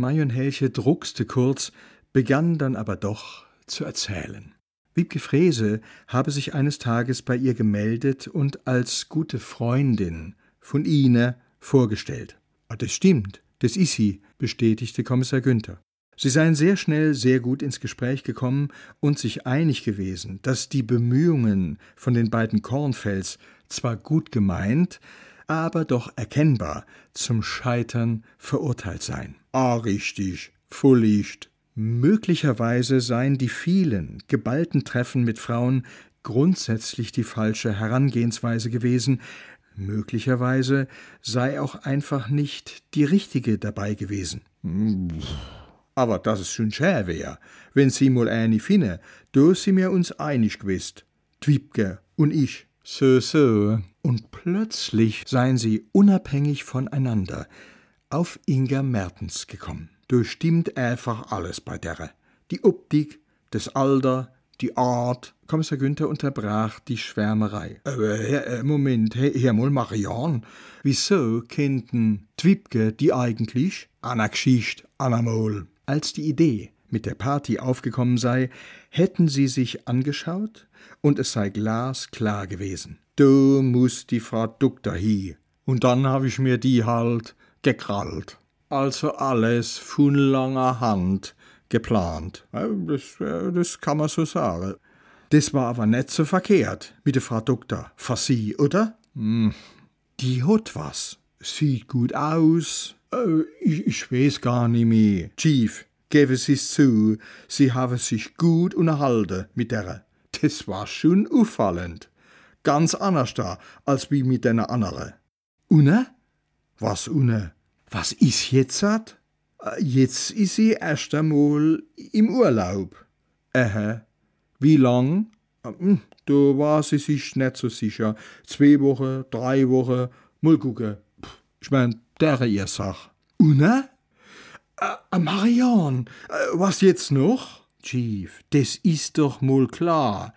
Marion Helche druckste kurz, begann dann aber doch zu erzählen. Wiebke Frese habe sich eines Tages bei ihr gemeldet und als gute Freundin von Ine vorgestellt. Ah, das stimmt, das ist sie, bestätigte Kommissar Günther. Sie seien sehr schnell sehr gut ins Gespräch gekommen und sich einig gewesen, dass die Bemühungen von den beiden Kornfels zwar gut gemeint, aber doch erkennbar zum Scheitern verurteilt seien. Ah, richtig, fullicht. Möglicherweise seien die vielen, geballten Treffen mit Frauen grundsätzlich die falsche Herangehensweise gewesen, möglicherweise sei auch einfach nicht die richtige dabei gewesen. Aber dass es schon schwer wär, wenn sie mal eine finne, da sind wir uns einig gewesen, Dwiebke und ich. So, so. Und plötzlich seien sie unabhängig voneinander auf Inga Mertens gekommen. Da stimmt einfach alles bei der. Die Optik, das Alter, die Art. Kommissar Günther unterbrach die Schwärmerei. Äh, Moment, Herr mal Marian, wieso kennten Dwibke die eigentlich? Anna Geschicht, Anna Mol. Als die Idee mit der Party aufgekommen sei, hätten sie sich angeschaut und es sei glasklar gewesen. Du musst die Frau Doktor hi. Und dann hab ich mir die halt gekrallt. Also alles von langer Hand geplant. Das, das kann man so sagen. Das war aber nicht so verkehrt mit der Frau Doktor. Für Sie, oder? Hm. Die hat was. Sieht gut aus, äh, ich, ich weiß gar nicht mehr. Chief, gebe Sie zu, Sie haben sich gut unterhalten mit der. Das war schon auffallend. Ganz anders da, als wie mit den anderen. Une? Was une? Was ist jetzt hat? Äh, jetzt ist sie erst einmal im Urlaub. Ähä. Wie lang? Da war sie sich nicht so sicher. Zwei Wochen, drei Wochen, mal gucken. Ich mein, der ihr Sach. Una? Äh, Marion, äh, was jetzt noch? Chief, das ist doch mal klar.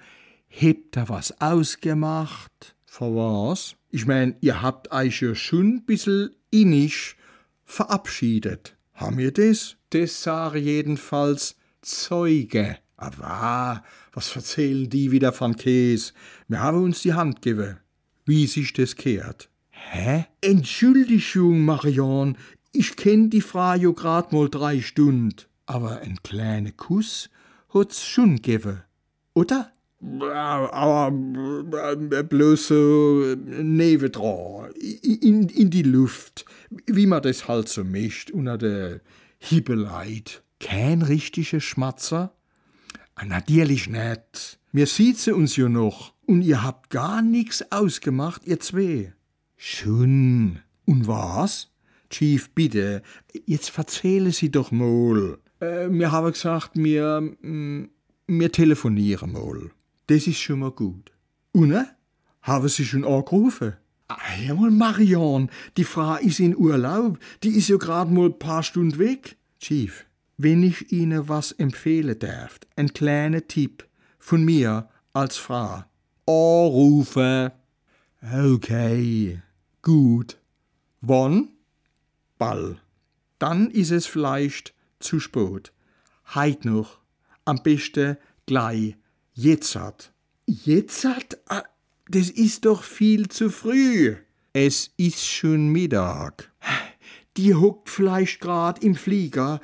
Hebt da was ausgemacht? Für was? Ich mein, ihr habt euch ja schon ein bisschen innig verabschiedet. Haben wir das? Das sage jedenfalls Zeuge. Aber was erzählen die wieder von Käse? Wir haben uns die Hand gegeben. Wie sich das kehrt. Hä? Entschuldigung, Marion, ich kenn die Frau jo grad mal drei Stund. Aber ein kleiner Kuss hat's schon gegeben, oder? Aber bloß so nebendran, in, in die Luft, wie man das halt so mischt, unter der Hibbeleit. Kein richtiger Schmatzer? Ah, natürlich nicht. Wir siezen uns ja noch, und ihr habt gar nix ausgemacht, ihr zwei. Schon. Und was? Chief, bitte, jetzt erzähle Sie doch mal. Äh, wir haben gesagt, wir, mm, wir telefonieren mal. Das ist schon mal gut. Und, ne? Haben Sie schon angerufen? Ah, ja mal, Marion, die Frau ist in Urlaub. Die ist ja gerade mal ein paar Stunden weg. Chief, wenn ich Ihnen was empfehlen darf, ein kleiner Tipp von mir als Frau. Anrufen. Okay, gut. Wann? Ball. Dann ist es vielleicht zu spät. Heit noch. Am besten gleich. Jetzt hat. Jetzt hat? Ah, das ist doch viel zu früh. Es ist schon Mittag. Die hockt vielleicht grad im Flieger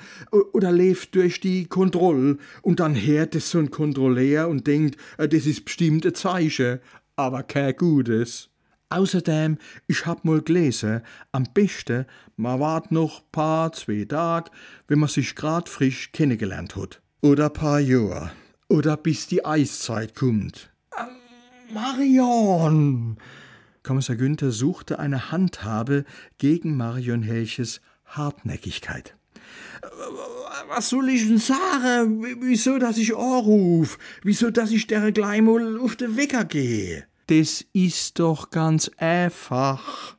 oder lebt durch die Kontrolle und dann hört es so ein Kontrolleur und denkt, äh, das ist bestimmt ein Zeichen, aber kein Gutes. Außerdem, ich hab mal gelesen, am besten, man wart noch paar, zwei Tag, wenn man sich grad frisch kennengelernt hat. Oder paar Jahr. Oder bis die Eiszeit kommt. Ähm, Marion! Kommissar Günther suchte eine Handhabe gegen Marion Helches Hartnäckigkeit. Was soll ich denn sagen? Wieso, dass ich anruf? Wieso, dass ich der gleich mal auf den Wecker gehe? Das ist doch ganz einfach.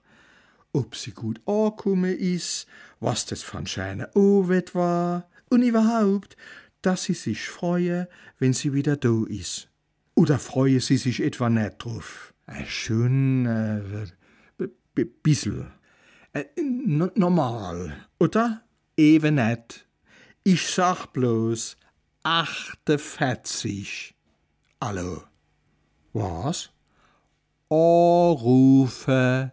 Ob sie gut angekommen ist, was das von scheine Owet war und überhaupt, dass sie sich freue, wenn sie wieder da ist. Oder freue sie sich etwa nicht drauf? Äh, schon, äh, bissel. Äh, normal, oder? eben net. Ich sag bloß 48. Hallo. Was? Anrufe.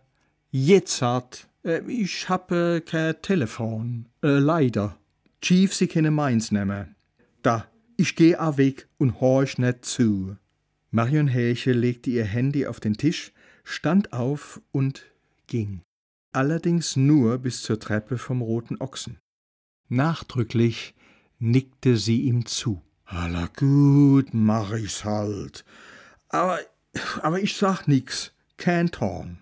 Jetzt hat. Äh, ich habe kein Telefon. Äh, leider. Chief, Sie können meins nehmen. Da, ich geh a weg und horch net zu. Marion Häche legte ihr Handy auf den Tisch, stand auf und ging. Allerdings nur bis zur Treppe vom Roten Ochsen. Nachdrücklich nickte sie ihm zu. Alla gut, mach ich's halt. Aber, aber ich sag nix, kein Torn.